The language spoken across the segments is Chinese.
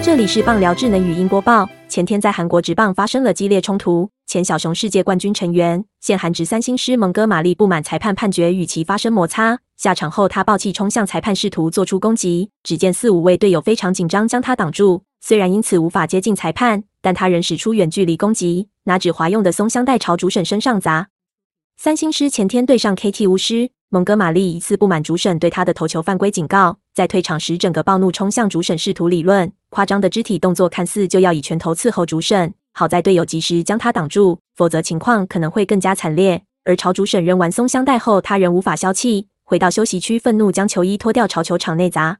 这里是棒聊智能语音播报。前天在韩国职棒发生了激烈冲突，前小熊世界冠军成员、现韩职三星师蒙哥马利不满裁判判决与其发生摩擦，下场后他暴气冲向裁判，试图做出攻击。只见四五位队友非常紧张，将他挡住。虽然因此无法接近裁判，但他仍使出远距离攻击，拿纸滑用的松香袋朝主审身上砸。三星师前天对上 KT 巫师。蒙哥马利一次不满主审对他的投球犯规警告，在退场时整个暴怒冲向主审，试图理论。夸张的肢体动作看似就要以拳头伺候主审，好在队友及时将他挡住，否则情况可能会更加惨烈。而朝主审扔完松香袋后，他仍无法消气，回到休息区愤怒将球衣脱掉朝球场内砸。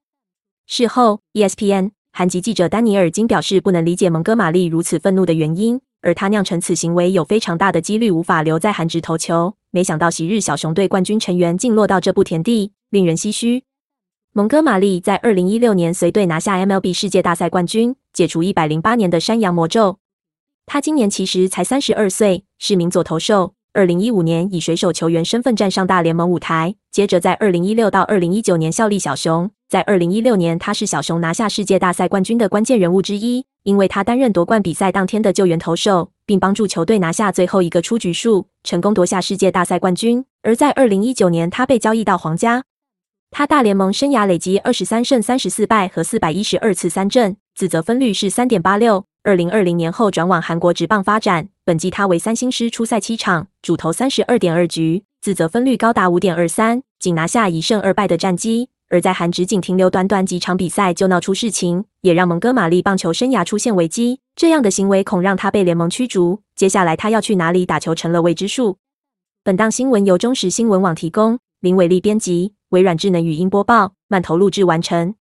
事后，ESPN 韩籍记者丹尼尔金表示不能理解蒙哥马利如此愤怒的原因，而他酿成此行为有非常大的几率无法留在韩职投球。没想到昔日小熊队冠军成员竟落到这步田地，令人唏嘘。蒙哥马利在二零一六年随队拿下 MLB 世界大赛冠军，解除一百零八年的山羊魔咒。他今年其实才三十二岁，是名左投手。二零一五年以水手球员身份站上大联盟舞台，接着在二零一六到二零一九年效力小熊。在二零一六年，他是小熊拿下世界大赛冠军的关键人物之一，因为他担任夺冠比赛当天的救援投手。并帮助球队拿下最后一个出局数，成功夺下世界大赛冠军。而在二零一九年，他被交易到皇家。他大联盟生涯累积二十三胜三十四败和四百一十二次三振，自责分率是三点八六。二零二零年后转往韩国职棒发展，本季他为三星师出赛七场，主投三十二点二局，自责分率高达五点二三，仅拿下一胜二败的战绩。而在韩职仅停留短短几场比赛就闹出事情，也让蒙哥马利棒球生涯出现危机。这样的行为恐让他被联盟驱逐。接下来他要去哪里打球成了未知数。本档新闻由中时新闻网提供，林伟丽编辑，微软智能语音播报，慢投录制完成。